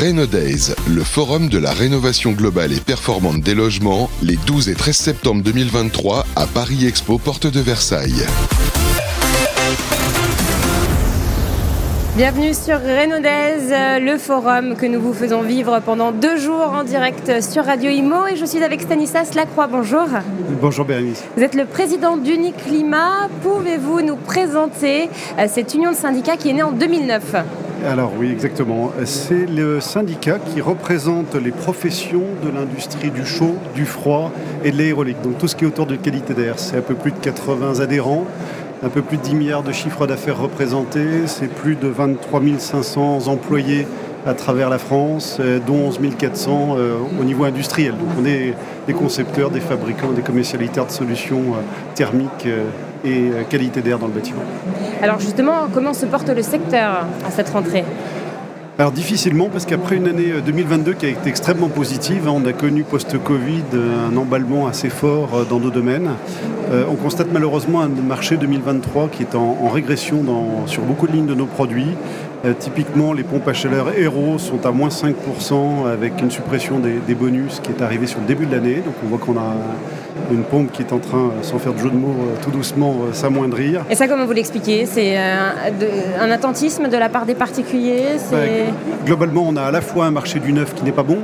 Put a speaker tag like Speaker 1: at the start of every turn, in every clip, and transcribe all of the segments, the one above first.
Speaker 1: Days, le forum de la rénovation globale et performante des logements, les 12 et 13 septembre 2023 à Paris Expo, porte de Versailles.
Speaker 2: Bienvenue sur Renaudez, le forum que nous vous faisons vivre pendant deux jours en direct sur Radio Imo. Et je suis avec Stanislas Lacroix. Bonjour.
Speaker 3: Bonjour Bérénice.
Speaker 2: Vous êtes le président d'Uniclimat. Pouvez-vous nous présenter euh, cette union de syndicats qui est née en 2009
Speaker 3: alors oui, exactement. C'est le syndicat qui représente les professions de l'industrie du chaud, du froid et de l'aérolique. Donc tout ce qui est autour de qualité d'air. C'est un peu plus de 80 adhérents un peu plus de 10 milliards de chiffres d'affaires représentés, c'est plus de 23 500 employés à travers la France, euh, dont 11 400 euh, au niveau industriel. Donc on est des concepteurs, des fabricants, des commercialisateurs de solutions euh, thermiques et qualité d'air dans le bâtiment.
Speaker 2: Alors justement, comment se porte le secteur à cette rentrée?
Speaker 3: Alors difficilement parce qu'après une année 2022 qui a été extrêmement positive, hein, on a connu post-Covid un emballement assez fort dans nos domaines. On constate malheureusement un marché 2023 qui est en, régression sur beaucoup de lignes de nos produits. Euh, typiquement, les pompes à chaleur Hero sont à moins 5% avec une suppression des, bonus qui est arrivée sur le début de l'année. Donc on voit qu'on a une pompe qui est en train, sans faire de jeu de mots, euh, tout doucement euh, s'amoindrir.
Speaker 2: Et ça, comment vous l'expliquez? C'est un, attentisme de la part des particuliers?
Speaker 3: Bah, Globalement, on a à la fois un marché du neuf qui n'est pas bon.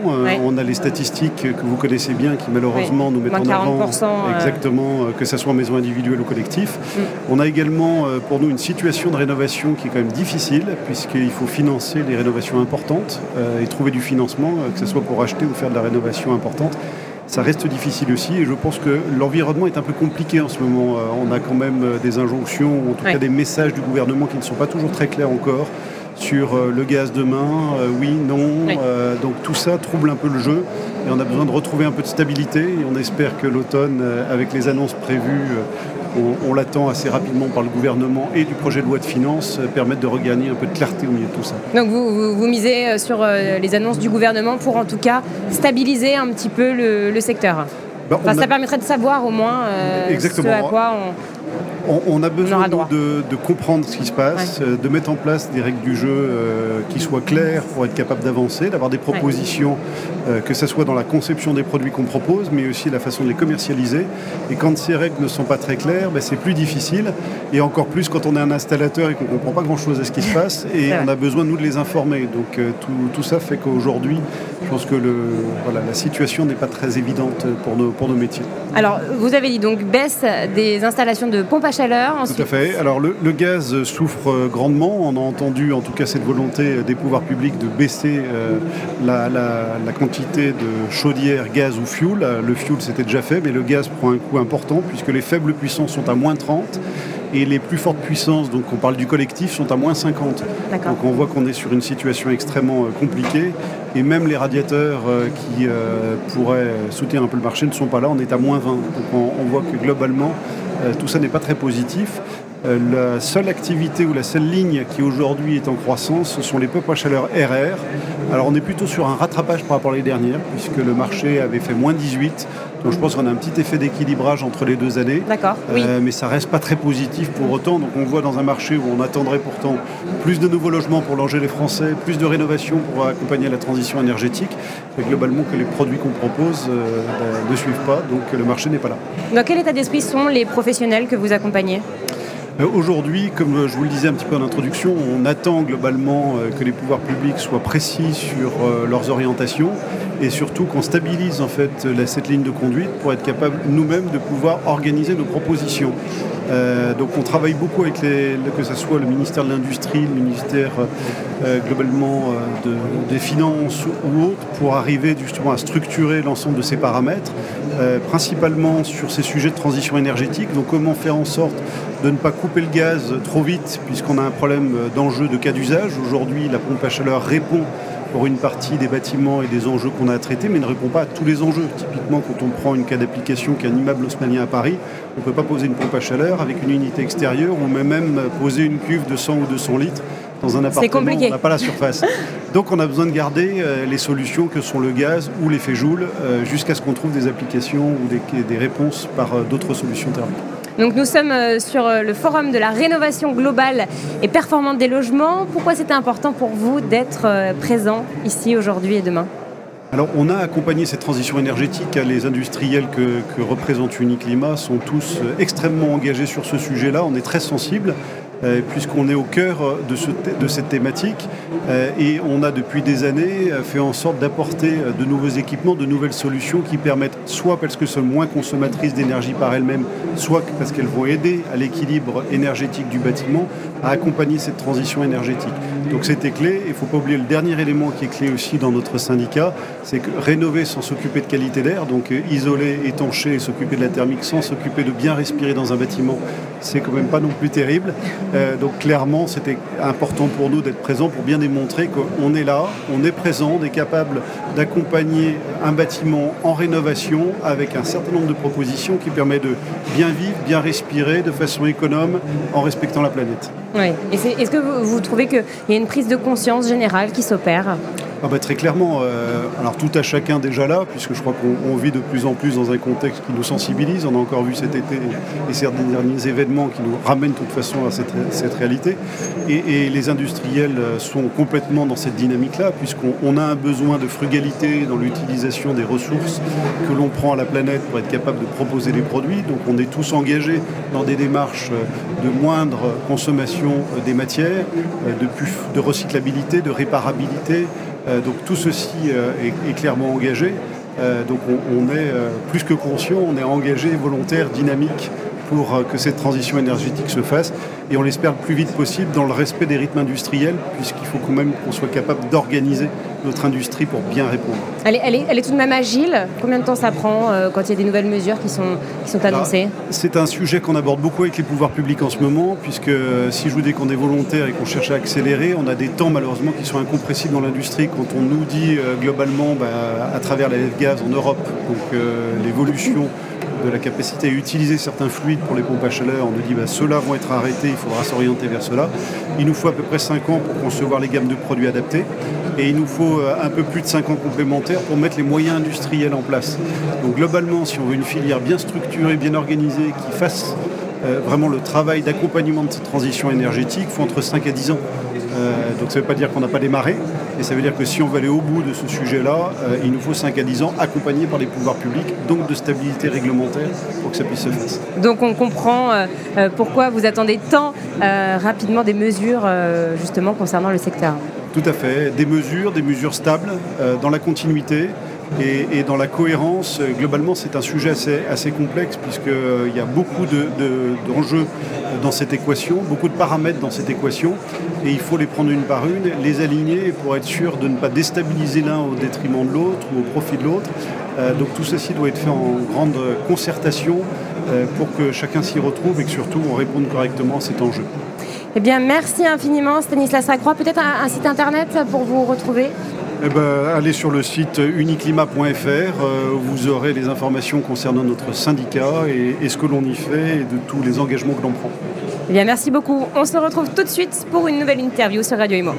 Speaker 3: On a les statistiques que vous connaissez bien qui malheureusement nous mettent en avant exactement que ce soit en maison individuelle ou collectif. Mm. On a également pour nous une situation de rénovation qui est quand même difficile puisque qu'il faut financer des rénovations importantes euh, et trouver du financement, euh, que ce soit pour acheter ou faire de la rénovation importante. Ça reste difficile aussi et je pense que l'environnement est un peu compliqué en ce moment. Euh, on a quand même des injonctions, ou en tout cas des messages du gouvernement qui ne sont pas toujours très clairs encore sur le gaz demain, oui, non. donc tout ça trouble un peu le jeu et on a besoin de retrouver un peu de stabilité et on espère que l'automne, avec les annonces prévues on, l'attend assez rapidement par le gouvernement et du projet de loi de finances, euh, permettre de regagner un peu de clarté au milieu de tout ça.
Speaker 2: Donc vous, misez euh, sur euh, les annonces du gouvernement pour en tout cas stabiliser un petit peu le, secteur bah, Ça permettrait de savoir au moins ce à quoi on
Speaker 3: on, a besoin de, comprendre ce qui se passe, euh, de mettre en place des règles du jeu euh, qui soient claires pour être capable d'avancer, d'avoir des propositions, euh, que ce soit dans la conception des produits qu'on propose, mais aussi la façon de les commercialiser. Et quand ces règles ne sont pas très claires, ben, c'est plus difficile. Et encore plus quand on est un installateur et qu'on ne comprend pas grand-chose à ce qui se passe. Et on a besoin, nous, de les informer. Donc tout, ça fait qu'aujourd'hui, je pense que la situation n'est pas très évidente pour nos, pour nos métiers.
Speaker 2: Alors, vous avez dit donc baisse des installations de pompes à chaleur.
Speaker 3: Tout à fait. Alors le, gaz souffre euh, grandement. On a entendu en tout cas cette volonté des pouvoirs publics de baisser euh, la, quantité de chaudière, gaz ou fuel. Le fuel c'était déjà fait, mais le gaz prend un coût important puisque les faibles puissances sont à moins 30 et les plus fortes puissances, donc on parle du collectif, sont à moins 50. Donc on voit qu'on est sur une situation extrêmement euh, compliquée et même les radiateurs qui pourraient soutenir un peu le marché ne sont pas là, on est à moins 20. Donc on voit que globalement euh, tout ça n'est pas très positif. Euh, la seule activité ou la seule ligne qui aujourd'hui est en croissance, ce sont les pompes à chaleur RR. Alors on est plutôt sur un rattrapage par rapport à l'année dernière, puisque le marché avait fait moins 18. Donc je pense qu'on a un petit effet d'équilibrage entre les deux années.
Speaker 2: D'accord.
Speaker 3: Euh, mais ça reste pas très positif pour autant. Donc on voit dans un marché où on attendrait pourtant plus de nouveaux logements pour loger les Français, plus de rénovations pour accompagner la transition énergétique, mais globalement que les produits qu'on propose ben, ne suivent pas, donc le marché n'est pas là.
Speaker 2: Dans quel état d'esprit sont les professionnels que vous accompagnez?
Speaker 3: euh, aujourd'hui, comme je vous le disais un petit peu en introduction, on attend globalement euh, que les pouvoirs publics soient précis sur euh, leurs orientations et surtout qu'on stabilise en fait cette ligne de conduite pour être capable nous-mêmes de pouvoir organiser nos propositions. donc on travaille beaucoup avec les, que ce soit le ministère de l'Industrie, le ministère globalement des Finances ou autres, pour arriver justement à structurer l'ensemble de ces paramètres, principalement sur ces sujets de transition énergétique. Donc comment faire en sorte de ne pas couper le gaz trop vite puisqu'on a un problème d'enjeu de cas d'usage. Aujourd'hui, la pompe à chaleur répond pour une partie des bâtiments et des enjeux qu'on a à traiter, mais ne répond pas à tous les enjeux. Typiquement, quand on prend une cas d'application qui est un immeuble haussmanien à Paris, on ne peut pas poser une pompe à chaleur avec une unité extérieure ou même poser une cuve de 100 ou 200 litres dans un appartement où on n'a pas la surface. Donc on a besoin de garder euh, les solutions que sont le gaz ou l'effet Joule euh, jusqu'à ce qu'on trouve des applications ou des, des réponses par euh, d'autres solutions thermiques.
Speaker 2: Donc nous sommes sur le forum de la rénovation globale et performante des logements. Pourquoi c'était important pour vous d'être présent ici aujourd'hui et demain?
Speaker 3: Alors on a accompagné cette transition énergétique. Les industriels que, que représente Uniclimat sont tous extrêmement engagés sur ce sujet-là. On est très sensible. Euh, puisqu'on est au cœur de, cette thématique euh, et on a depuis des années fait en sorte d'apporter de nouveaux équipements, de nouvelles solutions qui permettent soit parce que sont moins consommatrices d'énergie par elles-mêmes, soit parce qu'elles vont aider à l'équilibre énergétique du bâtiment, à accompagner cette transition énergétique. Donc c'était clé. Il ne faut pas oublier le dernier élément qui est clé aussi dans notre syndicat, c'est que rénover sans s'occuper de qualité d'air, donc euh, isoler, étancher s'occuper de la thermique sans s'occuper de bien respirer dans un bâtiment, c'est quand même pas non plus terrible. Euh, donc clairement, c'était important pour nous d'être présents pour bien démontrer qu'on est là, on est présent, on est capable d'accompagner un bâtiment en rénovation avec un certain nombre de propositions qui permettent de bien vivre, bien respirer de façon économe en respectant la planète.
Speaker 2: Est-ce que vous, trouvez qu'il y a une prise de conscience générale qui s'opère?
Speaker 3: Ah bah, très clairement, euh, alors tout à chacun déjà là, puisque je crois qu'on vit de plus en plus dans un contexte qui nous sensibilise. On a encore vu cet été et ces derniers événements qui nous ramènent de toute façon à cette, réalité. Et, les industriels sont complètement dans cette dynamique-là, puisqu'on a un besoin de frugalité dans l'utilisation des ressources que l'on prend à la planète pour être capable de proposer des produits. Donc on est tous engagés dans des démarches de moindre consommation des matières, de, de recyclabilité, de réparabilité. Euh, donc tout ceci euh, est, clairement engagé. Euh, donc on, est plus que conscient, on est engagé, volontaire, dynamique pour que cette transition énergétique se fasse et on l'espère le plus vite possible dans le respect des rythmes industriels puisqu'il faut quand même qu'on soit capable d'organiser notre industrie pour bien répondre.
Speaker 2: Elle est, tout de même agile. Combien de temps ça prend euh, quand il y a des nouvelles mesures qui sont, qui sont annoncées?
Speaker 3: C'est un sujet qu'on aborde beaucoup avec les pouvoirs publics en ce moment, puisque euh, si je vous dis qu'on est volontaire et qu'on cherche à accélérer, on a des temps malheureusement qui sont incompressibles dans l'industrie. Quand on nous dit euh, globalement bah, à travers la gaz en Europe, donc l'évolution de la capacité à utiliser certains fluides pour les pompes à chaleur, on nous dit bah, ceux-là vont être arrêtés, il faudra s'orienter vers cela. Il nous faut à peu près 5 ans pour concevoir les gammes de produits adaptés et il nous faut euh, un peu plus de 5 ans complémentaires pour mettre les moyens industriels en place. Donc globalement, si on veut une filière bien structurée, bien organisée, qui fasse euh, vraiment le travail d'accompagnement de cette transition énergétique, il faut entre 5 et 10 ans. Euh, donc ça ne veut pas dire qu'on n'a pas démarré, et ça veut dire que si on veut aller au bout de ce sujet-là, euh, il nous faut 5 à 10 ans accompagnés par les pouvoirs publics, donc de stabilité réglementaire pour que ça puisse se faire.
Speaker 2: Donc on comprend euh, pourquoi vous attendez tant rapidement des mesures justement concernant le secteur.
Speaker 3: Tout à fait, des mesures, des mesures stables dans la continuité, et, dans la cohérence, euh, globalement, c'est un sujet assez, complexe puisqu'il euh, y a beaucoup d'enjeux dans cette équation, beaucoup de paramètres dans cette équation, et il faut les prendre une par une, les aligner pour être sûr de ne pas déstabiliser l'un au détriment de l'autre ou au profit de l'autre. Euh, donc tout ceci doit être fait en grande concertation pour que chacun s'y retrouve et que surtout on réponde correctement à cet enjeu.
Speaker 2: Eh bien, merci infiniment Stanislas Lacroix. Peut-être un site internet pour vous retrouver?
Speaker 3: Eh ben, allez sur le site uniclimat.fr, euh, vous aurez les informations concernant notre syndicat et, ce que l'on y fait et de tous les engagements que l'on prend.
Speaker 2: Eh bien, merci beaucoup. On se retrouve tout de suite pour une nouvelle interview sur Radio Imo.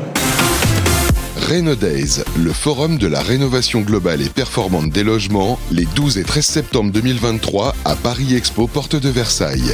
Speaker 1: Days, le forum de la rénovation globale et performante des logements, les 12 et 13 septembre 2023 à Paris Expo, porte de Versailles.